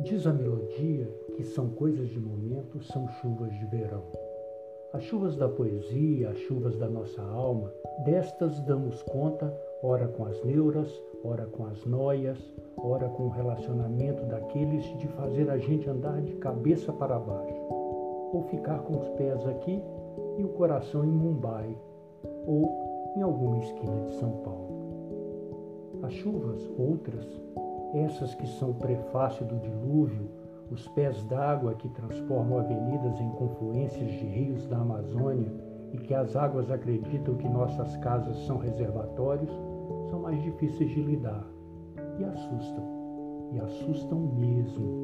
Diz a melodia que são coisas de momento, são chuvas de verão. As chuvas da poesia, as chuvas da nossa alma, destas damos conta, ora com as neuras, ora com as noias, ora com o relacionamento daqueles de fazer a gente andar de cabeça para baixo, ou ficar com os pés aqui e o coração em Mumbai, ou em alguma esquina de São Paulo. As chuvas, outras, essas que são o prefácio do dilúvio, os pés d'água que transformam avenidas em confluências de rios da Amazônia e que as águas acreditam que nossas casas são reservatórios, são mais difíceis de lidar e assustam, e assustam mesmo.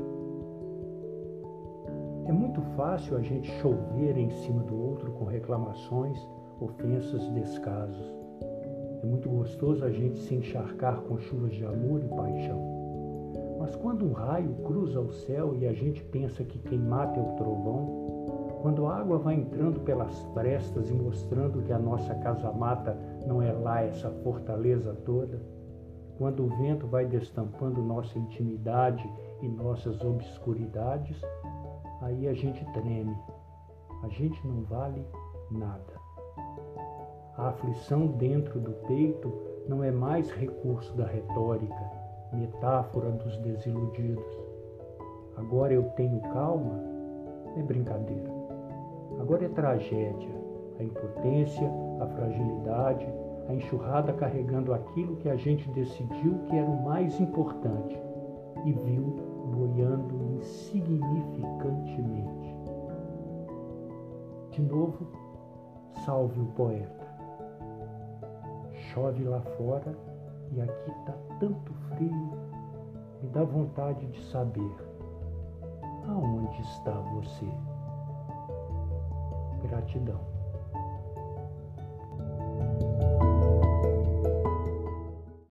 É muito fácil a gente chover em cima do outro com reclamações, ofensas, descasos. É muito gostoso a gente se encharcar com chuvas de amor e paixão. Mas quando um raio cruza o céu e a gente pensa que quem mata é o trovão, quando a água vai entrando pelas frestas e mostrando que a nossa casa-mata não é lá essa fortaleza toda, quando o vento vai destampando nossa intimidade e nossas obscuridades, aí a gente treme. A gente não vale nada. A aflição dentro do peito não é mais recurso da retórica, metáfora dos desiludidos. Agora eu tenho calma, é brincadeira. Agora é tragédia, a impotência, a fragilidade, a enxurrada carregando aquilo que a gente decidiu que era o mais importante e viu boiando insignificantemente. De novo, salve o poeta. Chove lá fora e aqui está tanto frio, me dá vontade de saber aonde está você. Gratidão.